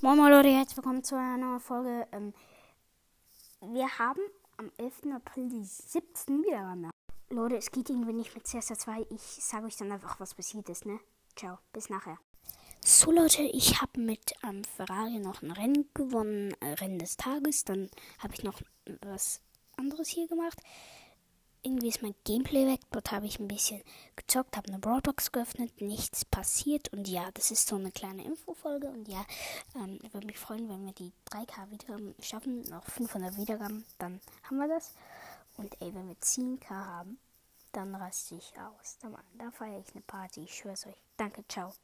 Moin Moin Leute, herzlich willkommen zu einer neuen Folge. Ähm, wir haben am 11. April die 17. Wiedergaben. Leute, es geht irgendwie nicht mit CSR 2. Ich sage euch dann einfach, was passiert ist, ne? Ciao, bis nachher. So Leute, ich habe mit ähm, Ferrari noch ein Rennen gewonnen, äh, Rennen des Tages. Dann habe ich noch was anderes hier gemacht irgendwie ist mein Gameplay weg. Dort habe ich ein bisschen gezockt, habe eine Broadbox geöffnet, nichts passiert. Und ja, das ist so eine kleine Infofolge. Und ja, ähm, würde mich freuen, wenn wir die 3K Wiedergaben schaffen. Noch 500 Wiedergaben, dann haben wir das. Und ey, wenn wir 10K haben, dann raste ich aus. Da, da feiere ich eine Party. Ich schwör's euch. Danke, ciao.